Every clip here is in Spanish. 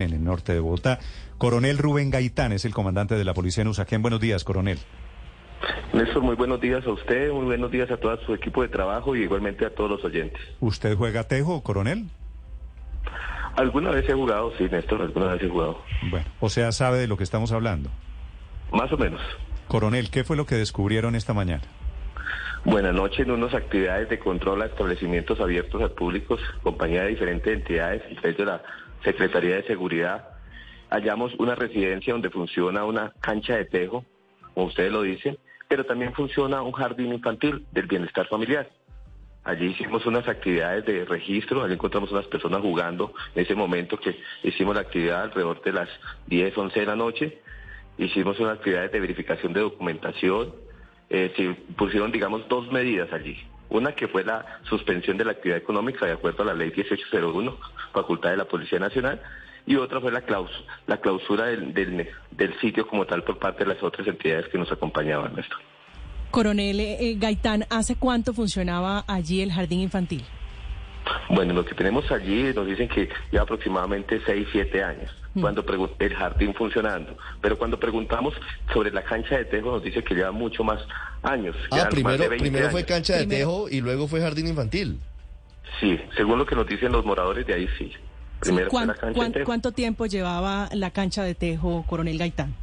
En el norte de Bogotá, Coronel Rubén Gaitán es el comandante de la policía en Usaquén. Buenos días, coronel. Néstor, muy buenos días a usted, muy buenos días a todo su equipo de trabajo y igualmente a todos los oyentes. ¿Usted juega tejo, coronel? Alguna vez he jugado, sí, Néstor, alguna vez he jugado. Bueno, o sea, sabe de lo que estamos hablando. Más o menos. Coronel, ¿qué fue lo que descubrieron esta mañana? Buenas noches, en unas actividades de control a establecimientos abiertos al público, compañía de diferentes entidades, entre de la Secretaría de Seguridad, hallamos una residencia donde funciona una cancha de tejo, como ustedes lo dicen, pero también funciona un jardín infantil del bienestar familiar. Allí hicimos unas actividades de registro, allí encontramos unas personas jugando en ese momento que hicimos la actividad alrededor de las 10, 11 de la noche. Hicimos unas actividades de verificación de documentación. Eh, se pusieron, digamos, dos medidas allí. Una que fue la suspensión de la actividad económica de acuerdo a la ley 1801, facultad de la Policía Nacional, y otra fue la, clausura, la clausura del, sitio como tal por parte de las otras entidades que nos acompañaban. Esto. Coronel eh, Gaitán, ¿hace cuánto funcionaba allí el jardín infantil? Bueno, lo que tenemos allí nos dicen que lleva aproximadamente 6, 7 años mm. cuando el jardín funcionando. Pero cuando preguntamos sobre la cancha de tejo nos dice que lleva mucho más años. Ah, primero, primero fue cancha de tejo y luego fue jardín infantil. Sí, según lo que nos dicen los moradores de ahí sí. Primero fue la cancha de tejo. ¿Cuánto tiempo llevaba la cancha de tejo, coronel Gaitán?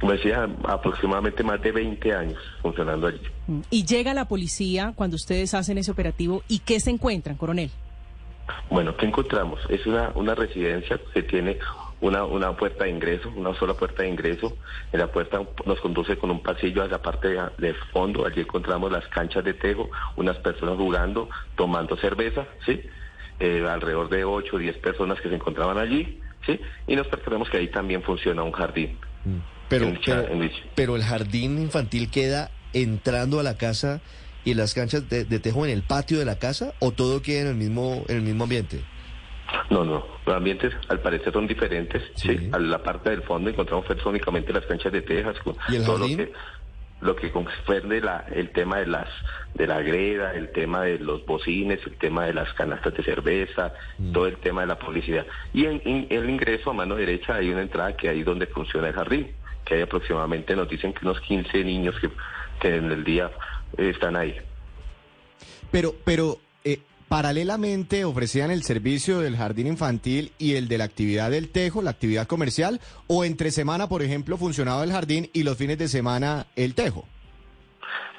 Como decía, aproximadamente más de 20 años funcionando allí. Mm. ¿Y llega la policía cuando ustedes hacen ese operativo? ¿Y qué se encuentran, coronel? Bueno, ¿qué encontramos? Es una, una residencia que tiene una, una puerta de ingreso, una sola puerta de ingreso. En la puerta nos conduce con un pasillo a la parte de, fondo. Allí encontramos las canchas de tejo, unas personas jugando, tomando cerveza, ¿sí? Eh, alrededor de 8 o 10 personas que se encontraban allí, ¿sí? Y nos percatamos que ahí también funciona un jardín. Mm. Pero, pero, el jardín infantil queda entrando a la casa y las canchas de, tejo en el patio de la casa o todo queda en el mismo en el mismo ambiente. No, no, los ambientes al parecer son diferentes. Sí. A la parte del fondo encontramos únicamente las canchas de tejas. ¿Y el jardín? Lo que, lo que comprende la, el tema de las de la greda, el tema de los bocines, el tema de las canastas de cerveza, mm. todo el tema de la publicidad. Y en, el ingreso a mano derecha hay una entrada que ahí donde funciona el jardín que hay aproximadamente, nos dicen que unos 15 niños que, que en el día están ahí. Pero, pero eh, paralelamente ofrecían el servicio del jardín infantil y el de la actividad del tejo, la actividad comercial, o entre semana, por ejemplo, funcionaba el jardín y los fines de semana el tejo.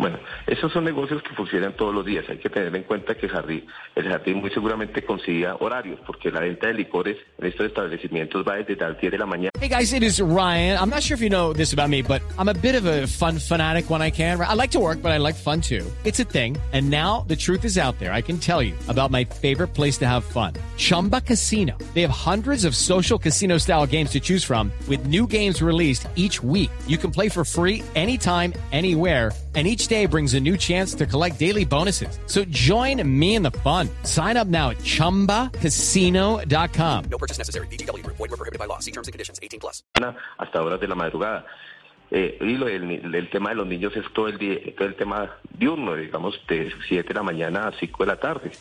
Bueno, esos son negocios que funcionan todos los días. Hay que tener en cuenta que jardín, el jardín muy seguramente consiga horarios, porque la venta de licores en estos establecimientos va desde las 10 de la mañana. Hey guys, it is Ryan. I'm not sure if you know this about me, but I'm a bit of a fun fanatic when I can. I like to work, but I like fun too. It's a thing. And now the truth is out there. I can tell you about my favorite place to have fun. Chumba Casino. They have hundreds of social casino style games to choose from with new games released each week. You can play for free anytime, anywhere and each day brings a new chance to collect daily bonuses. So join me in the fun. Sign up now at ChumbaCasino.com. No purchase necessary. BGW. Void were prohibited by law. See terms and conditions. 18 plus. Hasta horas de la madrugada. Eh, y lo, el, el, tema de los niños es todo el, día, todo el tema diurno, digamos, de 7 de la mañana a 5 de la tarde.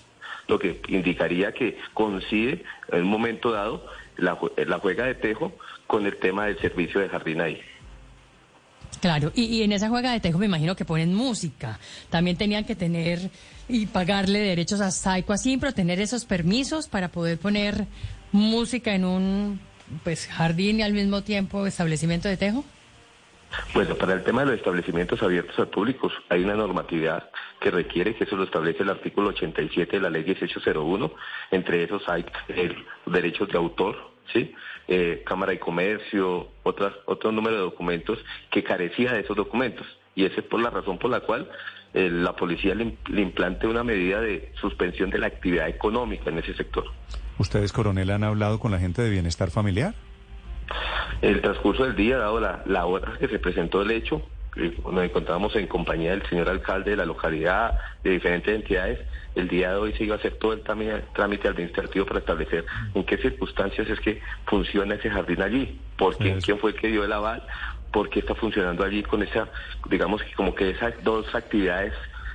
Lo que indicaría que coincide en un momento dado la, la juega de tejo con el tema del servicio de jardín ahí. Claro, y, en esa juega de tejo me imagino que ponen música. También tenían que tener y pagarle derechos a Saico así, pero tener esos permisos para poder poner música en un pues jardín y al mismo tiempo establecimiento de tejo. Bueno, para el tema de los establecimientos abiertos al público hay una normatividad que requiere que eso lo establece el artículo 87 de la ley 1801. Entre esos hay derechos de autor, ¿sí? Eh, Cámara de Comercio, otras, otro número de documentos que carecía de esos documentos. Y esa es por la razón por la cual eh, la policía le, implante una medida de suspensión de la actividad económica en ese sector. ¿Ustedes, coronel, han hablado con la gente de bienestar familiar? El transcurso del día, dado la, la hora que se presentó el hecho, nos encontrábamos en compañía del señor alcalde de la localidad, de diferentes entidades. El día de hoy se iba a hacer todo el trámite, administrativo para establecer en qué circunstancias es que funciona ese jardín allí, por quién, quién fue el que dio el aval, por qué está funcionando allí con esa, digamos que como que esas dos actividades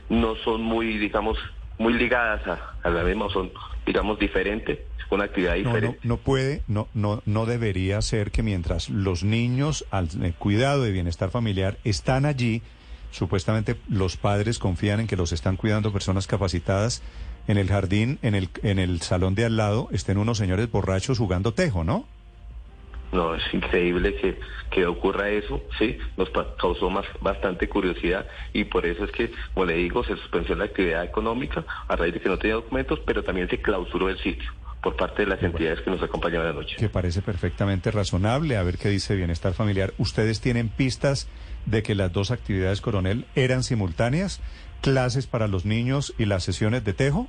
no son muy, digamos, muy ligadas a, a la misma, son, digamos, diferentes una actividad diferente. No, no, puede, no, no, no debería ser que mientras los niños al eh, cuidado de bienestar familiar están allí, supuestamente los padres confían en que los están cuidando personas capacitadas. En el jardín, en el, en el salón de al lado, estén unos señores borrachos jugando tejo, ¿no? No, es increíble que, que ocurra eso, sí, nos causó más, bastante curiosidad y por eso es que, como le digo, se suspendió la actividad económica a raíz de que no tenía documentos, pero también se clausuró el sitio por parte de las entidades que nos acompañan anoche. Que parece perfectamente razonable. A ver qué dice Bienestar Familiar. ¿Ustedes tienen pistas de que las dos actividades, coronel, eran simultáneas? ¿Clases para los niños y las sesiones de tejo?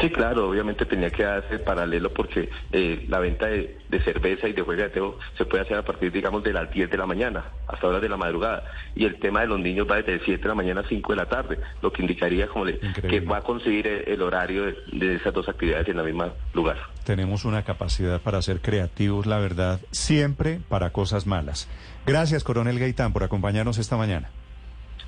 Sí, claro, obviamente tenía que darse paralelo porque eh, la venta de, cerveza y de juega de teo se puede hacer a partir, digamos, de las 10 de la mañana hasta horas de la madrugada. Y el tema de los niños va desde 7 de la mañana a 5 de la tarde, lo que indicaría como que va a conseguir el, horario de, de, esas dos actividades en el mismo lugar. Tenemos una capacidad para ser creativos, la verdad, siempre para cosas malas. Gracias, coronel Gaitán, por acompañarnos esta mañana.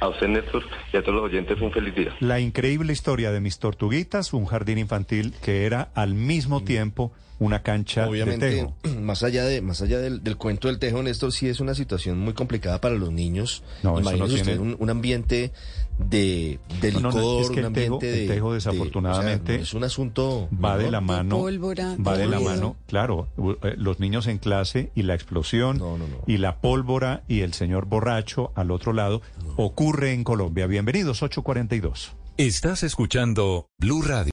A usted, Néstor, y a todos los oyentes, un feliz día. La increíble historia de mis tortuguitas, un jardín infantil que era al mismo mm. tiempo una cancha Obviamente, de tejo. Más allá de, más allá del, cuento del tejo, Néstor, sí es una situación muy complicada para los niños. No, Imagínese usted un, ambiente de, de licor, es que un el tejo, ambiente el tejo desafortunadamente es un asunto va de la mano, pólvora, va de la mano, claro, eh, los niños en clase y la explosión y la pólvora y el señor borracho al otro lado ocurre en Colombia. Bienvenidos 842. Estás escuchando Blue Radio.